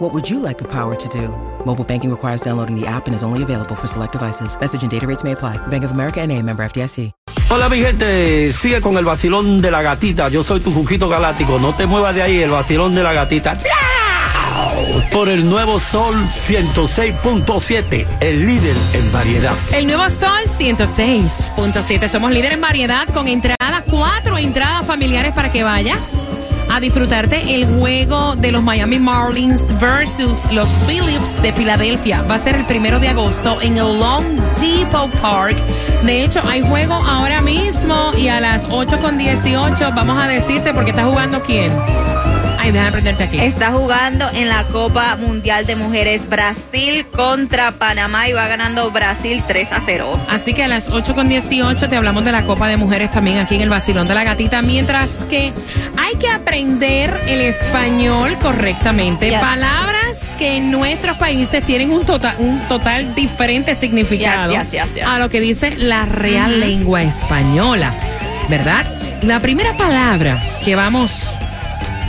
What would you like the power to do? Mobile banking requires downloading the app and is only available for select devices. Message and data rates may apply. Bank of America and a member FDIC. Hola mi gente, sigue con el vacilón de la gatita. Yo soy tu Juquito Galáctico. No te muevas de ahí, el vacilón de la gatita. Por el nuevo Sol 106.7, el líder en variedad. El nuevo Sol 106.7. Somos líderes en variedad con entradas, cuatro entradas familiares para que vayas a disfrutarte el juego de los Miami Marlins versus los Phillips de Filadelfia. Va a ser el primero de agosto en el Long Depot Park. De hecho, hay juego ahora mismo y a las 8 con 18 vamos a decirte porque está jugando quién. Ay, déjame prenderte aquí. Está jugando en la Copa Mundial de Mujeres Brasil contra Panamá y va ganando Brasil 3 a 0. Así que a las 8 con 18 te hablamos de la Copa de Mujeres también aquí en el Basilón de la Gatita, mientras que hay que aprender el español correctamente. Yes. Palabras que en nuestros países tienen un total, un total diferente significado Yes, yes, a lo que dice la real lengua española, ¿verdad? La primera palabra que vamos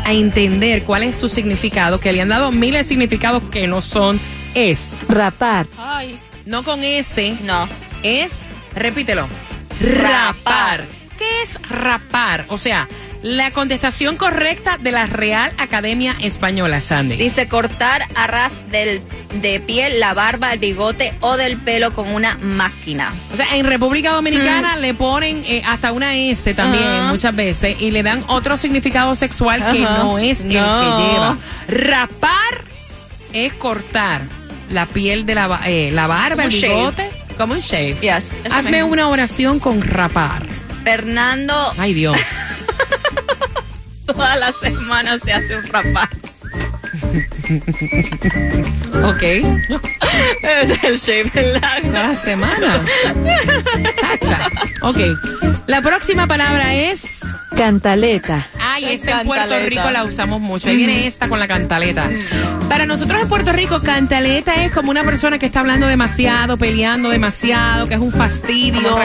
a entender cuál es su significado, que le han dado miles de significados que no son, es Rapar. Ay, no con este, no. es, repítelo, Rapar. rapar. ¿Qué es rapar? O sea, la contestación correcta de la Real Academia Española, Sandy. Dice cortar a ras del, de piel, la barba, el bigote o del pelo con una máquina. O sea, en República Dominicana le ponen eh, hasta una S también Ajá. muchas veces y le dan otro significado sexual que no es el que lleva. Rapar es cortar la piel de la, eh, la barba, Como el shave. bigote, como un shave. Yes, Hazme mismo. una oración con rapar. Fernando Ay, Dios. todas las semanas se hace un rapar. ok. Es el shave largo. Toda la semana. Chacha. Ok. La próxima palabra es. Cantaleta. Ay, esta en Puerto Rico la usamos mucho. Ahí viene esta con la cantaleta. Para nosotros en Puerto Rico, cantaleta es como una persona que está hablando demasiado, peleando demasiado, que es un fastidio.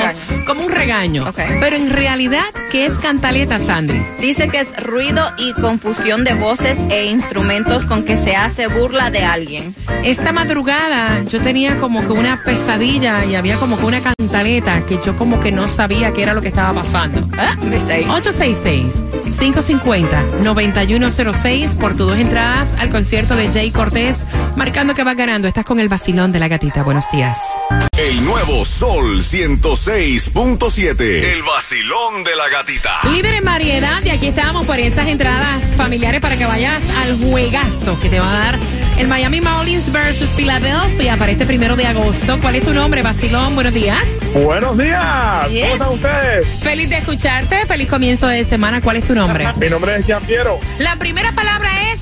Como un regaño. Pero en realidad, ¿qué es cantaleta, Sandri? Dice que es ruido y confusión de voces e instrumentos con que se hace burla de alguien. Esta madrugada yo tenía como que una pesadilla y había como que una cantaleta que yo como que no sabía qué era lo que estaba pasando. ¿Ah? 866 5 850-9106 por tus dos entradas al concierto de Jay Cortés, marcando que va ganando. Estás con el vacilón de la gatita. Buenos días. El nuevo Sol 106.7. El vacilón de la gatita. Líder en variedad. Y aquí estamos por esas entradas familiares para que vayas al juegazo que te va a dar el Miami Marlins versus Philadelphia para este primero de agosto. ¿Cuál es tu nombre, Vacilón? Buenos días. Buenos días, Yes. ¿cómo están ustedes? Feliz de escucharte, feliz comienzo de semana. ¿Cuál es tu nombre? Mi nombre es Jean Piero. La primera palabra es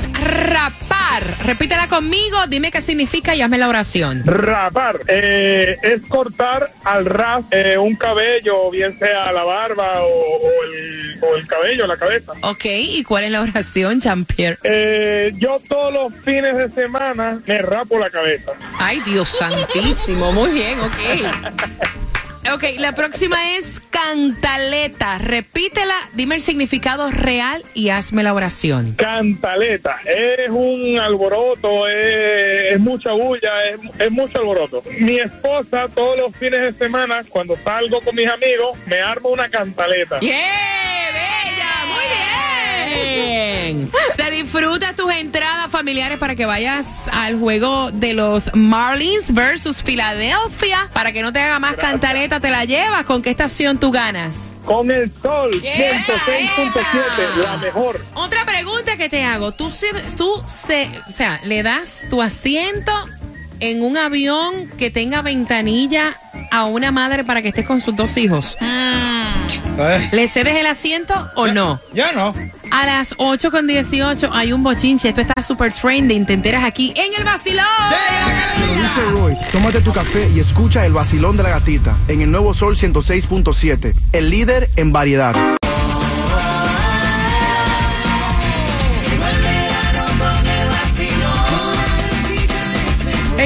rapar. Repítela conmigo, dime qué significa y hazme la oración. Rapar eh, es cortar al ras eh, un cabello, bien sea la barba o, o el, o el cabello, la cabeza. Ok, ¿y cuál es la oración, Jean-Pierre? Eh, yo todos los fines de semana me rapo la cabeza. Ay, Dios santísimo, muy bien, ok. Ok, la próxima es cantaleta. Repítela, dime el significado real y hazme la oración. Cantaleta, es un alboroto, es, es mucha bulla, es, es mucho alboroto. Mi esposa todos los fines de semana, cuando salgo con mis amigos, me arma una cantaleta. ¡Bien! Te disfrutas tus entradas familiares para que vayas al juego de los Marlins versus Filadelfia. Para que no te haga más cantaleta, te la llevas. ¿Con qué estación tú ganas? Con el sol, Yeah. 106.7, la mejor. Otra pregunta que te hago. ¿Tú, se- tú se, o sea, le das tu asiento en un avión que tenga ventanilla a una madre para que estés con sus dos hijos? Eh, ¿Le cedes el asiento o no? ya no. A las 8 con 18 hay un bochinche. Esto está super trending. Te enteras aquí en el vacilón. Dice Royce, tómate tu café y escucha el vacilón de la gatita en el nuevo Sol 106.7, el líder en variedad.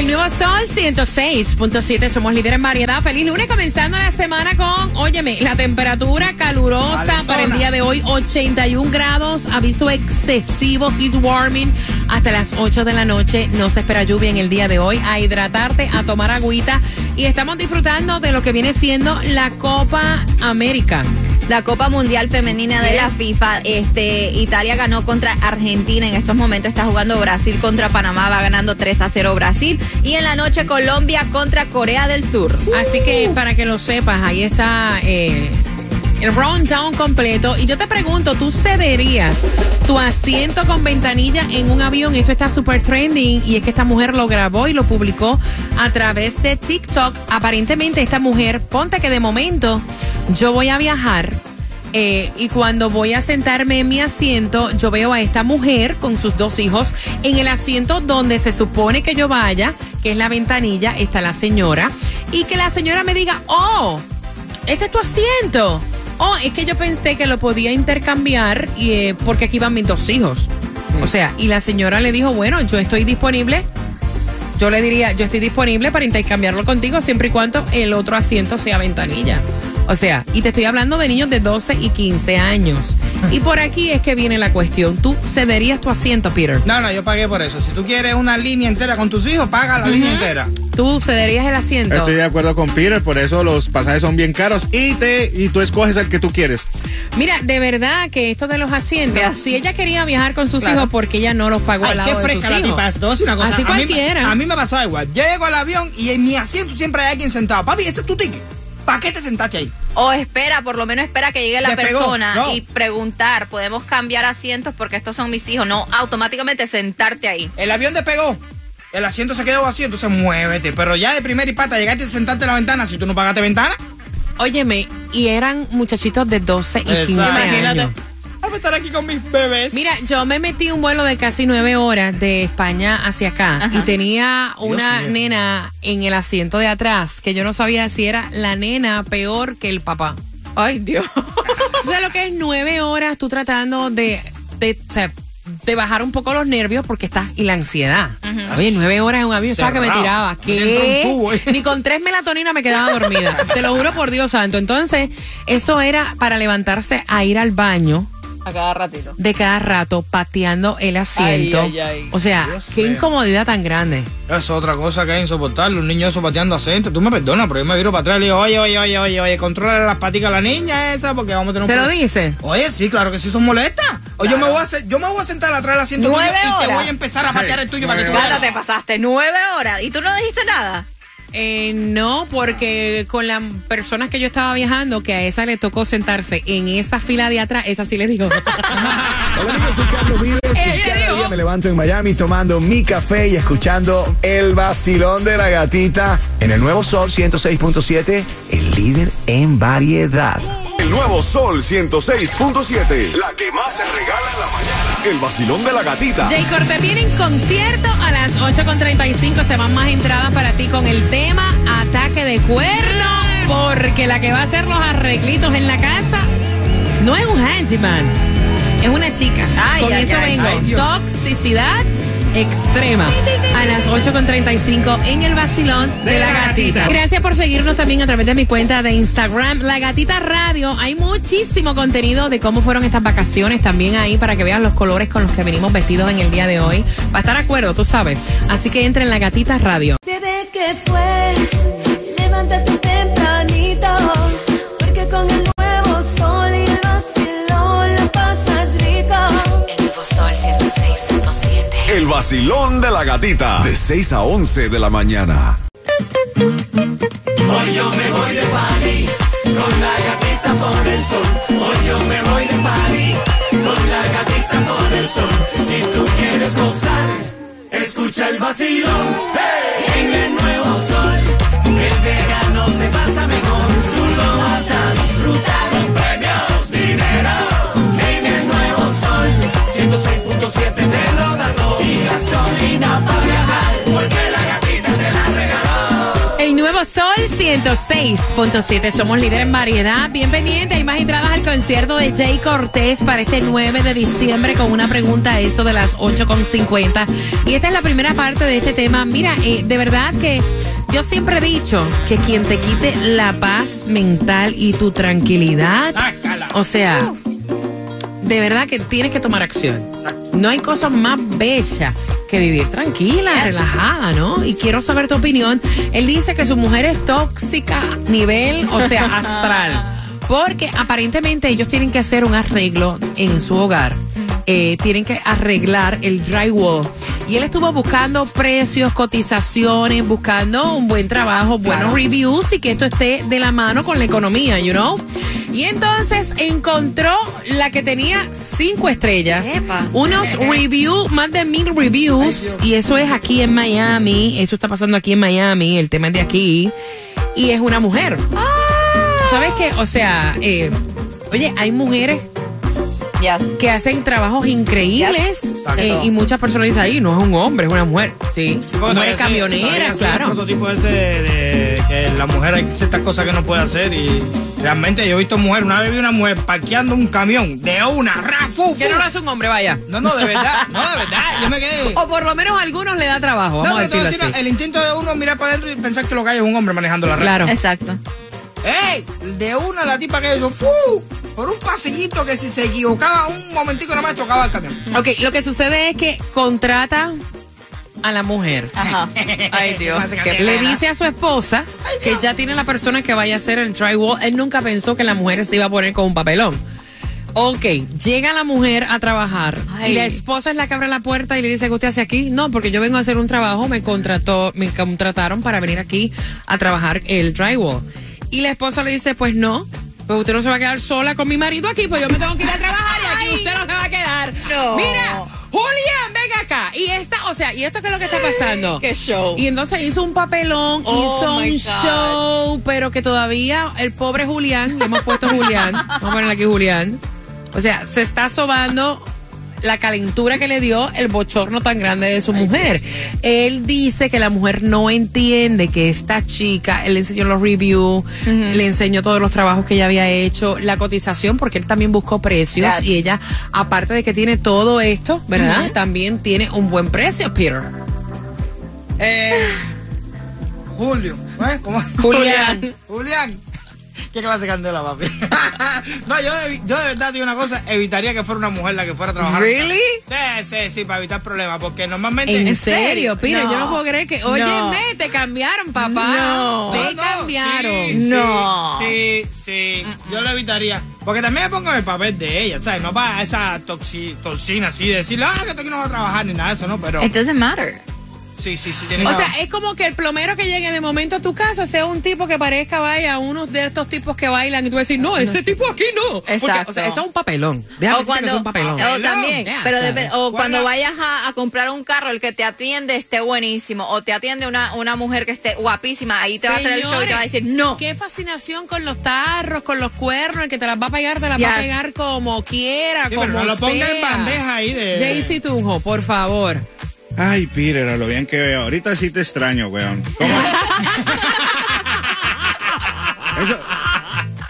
El nuevo Sol 106.7. Somos líderes en variedad. Feliz lunes comenzando la semana con, óyeme, la temperatura calurosa para el día de hoy, 81 grados. Aviso excesivo, heat warming hasta las 8 de la noche. No se espera lluvia en el día de hoy. A hidratarte, a tomar agüita. Y estamos disfrutando de lo que viene siendo la Copa América. La Copa Mundial Femenina de la FIFA, este, Italia ganó contra Argentina. En estos momentos está jugando Brasil contra Panamá, va ganando 3 a 0 Brasil. Y en la noche Colombia contra Corea del Sur. Así que para que lo sepas, ahí está eh, el rundown completo. Y yo te pregunto, ¿tú cederías tu asiento con ventanilla en un avión? Esto está super trending y es que esta mujer lo grabó y lo publicó a través de TikTok. Aparentemente esta mujer, ponte que de momento yo voy a viajar. eh, y cuando voy a sentarme en mi asiento, yo veo a esta mujer con sus dos hijos en el asiento donde se supone que yo vaya, que es la ventanilla, está la señora, y que la señora me diga, oh, este es tu asiento. Oh, es que yo pensé que lo podía intercambiar y, eh, porque aquí van mis dos hijos. O sea, y la señora le dijo, bueno, yo estoy disponible. Yo le diría, yo estoy disponible para intercambiarlo contigo siempre y cuando el otro asiento sea ventanilla. O sea, y te estoy hablando de niños de 12 y 15 años. Y por aquí es que viene la cuestión. ¿Tú cederías tu asiento, Peter? No, no, yo pagué por eso. Si tú quieres una línea entera con tus hijos, paga la línea entera. ¿Tú cederías el asiento? Estoy de acuerdo con Peter, por eso los pasajes son bien caros y te y tú escoges el que tú quieres. Mira, de verdad que esto de los asientos, si ella quería viajar con sus Claro. hijos, porque ella no los pagó Ay, al lado qué de sus la hijos? tipa. Te voy a decir una cosa. Así a, mí, cualquiera. a mí me pasaba igual. Yo llego al avión y en mi asiento siempre hay alguien sentado. Papi, ese es tu ticket. ¿Para qué te sentaste ahí? O espera, por lo menos espera que llegue la Despegó, persona no. y preguntar, podemos cambiar asientos porque estos son mis hijos, no automáticamente sentarte ahí. El avión despegó. El asiento se quedó vacío, entonces muévete. Pero ya de primera y pata llegaste a sentarte en la ventana. Si tú no pagaste ventana, Óyeme, y eran muchachitos de 12 y 15 Exacto. años. Imagínate. Estar aquí con mis bebés. Mira, yo me metí un vuelo de casi nueve horas de España hacia acá y tenía una nena en el asiento de atrás que yo no sabía si era la nena peor que el papá. Ay, Dios. ¿Tú sabes lo que es nueve horas tú tratando de, de, o sea, de bajar un poco los nervios porque estás y la ansiedad? Oye, nueve horas en un avión, estaba que me tiraba. ¿Qué? tubo, ¿eh? Ni con tres melatoninas me quedaba dormida. Te lo juro por Dios santo. Entonces, eso era para levantarse a ir al baño A cada ratito. de cada rato pateando el asiento. Ay, ay, ay. O sea, Dios qué mío. incomodidad tan grande. Es otra cosa que es insoportable, un niño eso pateando acento. Tú me perdonas, pero yo me viro para atrás y le digo, oye, oye, oye, oye, oye, controla las paticas a la niña esa porque vamos a tener un ¿Te lo dice? Oye, sí, claro que sí son molestas. O yo me voy a hacer- yo me voy a sentar atrás del asiento tuyo Nueve y te horas. voy a empezar a patear el tuyo para que tú veas. te pasaste nueve horas y tú no dijiste nada. Eh, no, porque con las personas que yo estaba viajando, que a esa le tocó sentarse en esa fila de atrás, esa sí le digo. Hola amigos, soy Carlos Vives y cada día me levanto en Miami tomando mi café y escuchando el vacilón de la gatita en el nuevo Sol 106.7, el líder en variedad. El nuevo Sol 106.7. La que más se regala en la mañana. El vacilón de la gatita. Jay Corte tienen concierto a las 8.35. Se van más entradas para ti con el tema Ataque de Cuerno. Porque la que va a hacer los arreglitos en la casa no es un handyman, es una chica. Ay, con ay, eso ay, vengo. Toxicidad extrema a las 8.35 en el vacilón de la gatita. Gracias por seguirnos también a través de mi cuenta de Instagram, La Gatita Radio. Hay muchísimo contenido de cómo fueron estas vacaciones también ahí para que vean los colores con los que venimos vestidos en el día de hoy. Va a estar de acuerdo, tú sabes. Así que entre en La Gatita Radio. Vacilón de la gatita. De 6 a 11 de la mañana. Hoy yo me voy de party con la gatita por el sol. Hoy yo me voy de party con la gatita por el sol. Si tú quieres gozar, escucha el vacilón. ¡Hey! En el nuevo sol, el verano se pasa mejor. Tú lo vas a disfrutar con premios, dinero. En el nuevo sol, 106.7 te lo da Sol 106.7. Somos líder en variedad. Bien pendiente. Hay más entradas al concierto de Jay Cortés para este 9 de diciembre con una pregunta a eso de las 8.50. Y esta es la primera parte de este tema. Mira, eh, de verdad que yo siempre he dicho que quien te quite la paz mental y tu tranquilidad, o sea, de verdad que tienes que tomar acción. No hay cosa más bella que vivir tranquila, relajada, ¿no? Y quiero saber tu opinión. Él dice que su mujer es tóxica, nivel, o sea, astral. Porque aparentemente ellos tienen que hacer un arreglo en su hogar. Eh, tienen que arreglar el drywall. Y él estuvo buscando precios, cotizaciones, buscando un buen trabajo, buenos reviews y que esto esté de la mano con la economía, you know? Y entonces encontró la que tenía cinco estrellas, unos reviews, más de mil reviews, y eso es aquí en Miami, eso está pasando aquí en Miami, el tema es de aquí, y es una mujer. ¿Sabes qué? O sea, eh, oye, hay mujeres que hacen trabajos increíbles eh, y muchas personas dicen ahí, no es un hombre, es una mujer. Sí, mujer camionera, claro. Prototipo ese de que la mujer hay ciertas cosas que no puede hacer y realmente yo he visto mujer, una vez vi una mujer parqueando un camión de una rafu. Que no lo hace un hombre, vaya. No, no, de verdad, no, de verdad, yo me quedé. O por lo menos a algunos le da trabajo, vamos No, a pero te voy a decirlo así. el instinto de uno mirar para adentro y pensar que lo que hay es un hombre manejando la red. Claro. Exacto. ¡Ey! De una la tipa que hizo, ¡fu! Por un pasillito que si se equivocaba un momentico nomás chocaba el camión. Ok, lo que sucede es que contrata a la mujer. Ajá. Ay, Dios. Que le dice a su esposa que ya tiene la persona que vaya a hacer el drywall. Él nunca pensó que la mujer se iba a poner con un papelón. Ok, llega la mujer a trabajar Ay. y la esposa es la que abre la puerta y le dice que usted hace aquí. No, porque yo vengo a hacer un trabajo, me contrató, me contrataron para venir aquí a trabajar el drywall. Y la esposa le dice, pues no, pues usted no se va a quedar sola con mi marido aquí, pues yo me tengo que ir a trabajar y aquí usted no se va a quedar. No. Mira, Julián, venga acá. Y esta, o sea, ¿y esto qué es lo que está pasando? Qué show. Y entonces hizo un papelón, Oh, hizo un God. show, pero que todavía el pobre Julián, le hemos puesto Julián, vamos a ponerle aquí Julián. O sea, se está sobando la calentura que le dio el bochorno tan grande de su mujer. Él dice que la mujer no entiende que esta chica, él le enseñó los reviews, le enseñó todos los trabajos que ella había hecho, la cotización, porque él también buscó precios Yes. y ella, aparte de que tiene todo esto, ¿verdad? También tiene un buen precio, Peter. Eh, Julio, ¿eh? ¿Cómo? Julián. Julián. ¿Qué clase de candela, papi? no, yo de, yo de verdad digo una cosa, evitaría que fuera una mujer la que fuera a trabajar. Really? Sí, sí, sí, para evitar problemas, porque normalmente... ¿En serio, Peter? No. Yo no puedo creer que. Oye, No. te cambiaron, papá. No. Te No, no, cambiaron. sí, No. Sí, sí, yo lo evitaría. Porque también me pongo en el papel de ella, ¿sabes? No para esa toxi, toxina así de decirle, ah, que tú aquí no vas a trabajar ni nada de eso, ¿no? Pero It doesn't matter. Sí, sí, sí, tiene O que- sea, es como que el plomero que llegue de momento a tu casa sea un tipo que parezca, vaya, uno de estos tipos que bailan y tú decís, no, ese tipo aquí no. Porque, Exacto. o sea, eso es un papelón. Déjame O que cuando, es un papelón. o también, Ya, pero claro. dep- o cuando vayas a, a comprar un carro, el que te atiende esté buenísimo, o te atiende una, una mujer que esté guapísima, ahí te va a hacer el show y te va a decir, no. Qué fascinación con los tarros, con los cuernos, el que te las va a pegar, te las va a pegar como quiera, Sí, como pero no lo ponga sea. en bandeja ahí de... Jaycee Tunjo, por favor. Ay, Peter, a lo bien que veo. Ahorita sí te extraño, weón. Eso,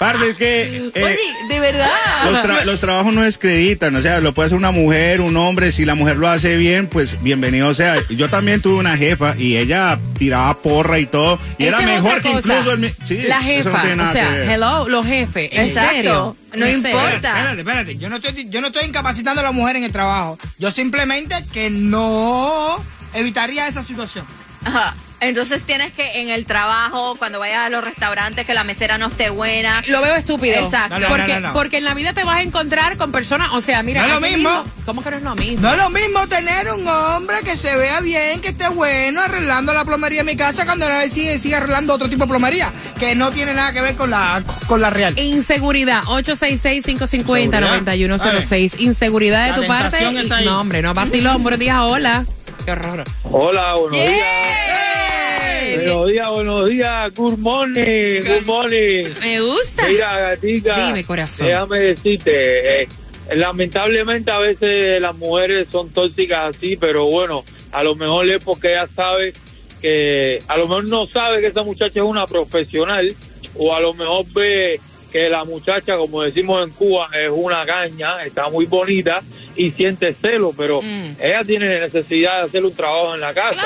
Parce, es que eh, Oye, de verdad. los, tra- los trabajos no descreditan, o sea, lo puede hacer una mujer, un hombre, si la mujer lo hace bien, pues bienvenido sea. Yo también tuve una jefa y ella tiraba porra y todo, y Esa era mejor que incluso el sí, la jefa, no o sea, hello, los jefes, en Exacto. serio. No importa. Espérate, espérate. Yo no, estoy, yo no estoy incapacitando a la mujer en el trabajo. Yo simplemente que no evitaría esa situación. Ajá. Entonces tienes que en el trabajo, cuando vayas a los restaurantes, que la mesera no esté buena. Lo veo estúpido. Exacto. No, no, porque, no, no. porque en la vida te vas a encontrar con personas, o sea, mira, No es lo mismo. ¿Cómo que no es lo mismo? No es lo mismo tener un hombre que se vea bien, que esté bueno, arreglando la plomería en mi casa, cuando la vez sigue, sigue arreglando otro tipo de plomería, que no tiene nada que ver con la, con la real. Inseguridad, 866-550-9106. Inseguridad de La tu parte. y- no, hombre, no vacilón. Buenos días, hola. Qué horror. Hola, buenos días. Buenos días, buenos días. Good morning, good morning. Me gusta. Mira, gatita. Dime, corazón. Déjame decirte, eh, lamentablemente a veces las mujeres son tóxicas así, pero bueno, a lo mejor es porque ella sabe que, a lo mejor no sabe que esa muchacha es una profesional, o a lo mejor ve que la muchacha, como decimos en Cuba, es una caña, está muy bonita y siente celo, pero Mm. ella tiene necesidad de hacer un trabajo en la casa.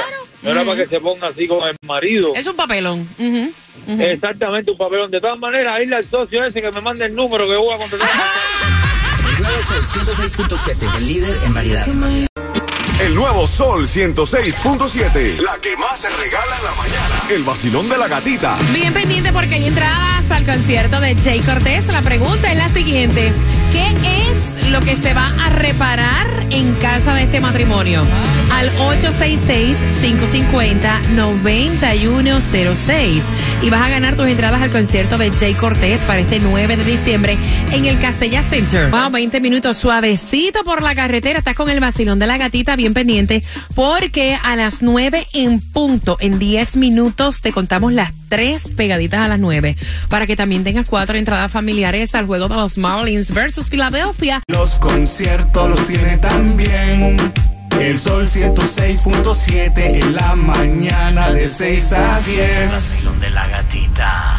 No era para que se ponga así con el marido. Es un papelón. Exactamente, un papelón. De todas maneras, irle al socio ese que me mande el número que voy a contratar. El nuevo Sol 106.7, el líder en variedad. El nuevo Sol 106.7. La que más se regala en la mañana. El vacilón de la gatita. Bien pendiente porque hay entradas al concierto de Jay Cortés. La pregunta es la siguiente. ¿Qué es lo que se va a reparar en casa de este matrimonio? Al 866-550-9106. Y vas a ganar tus entradas al concierto de Jay Cortés para este 9 de diciembre en el Castella Center. Wow, 20 minutos suavecito por la carretera. Estás con el vacilón de la gatita bien pendiente porque a las 9 en punto, en 10 minutos, te contamos las tres pegaditas a las 9 para que también tengas cuatro entradas familiares al juego de los Marlins versus Philadelphia. Los conciertos los tiene también. El Sol 106.7 en la mañana de 6 a 10. de la gatita.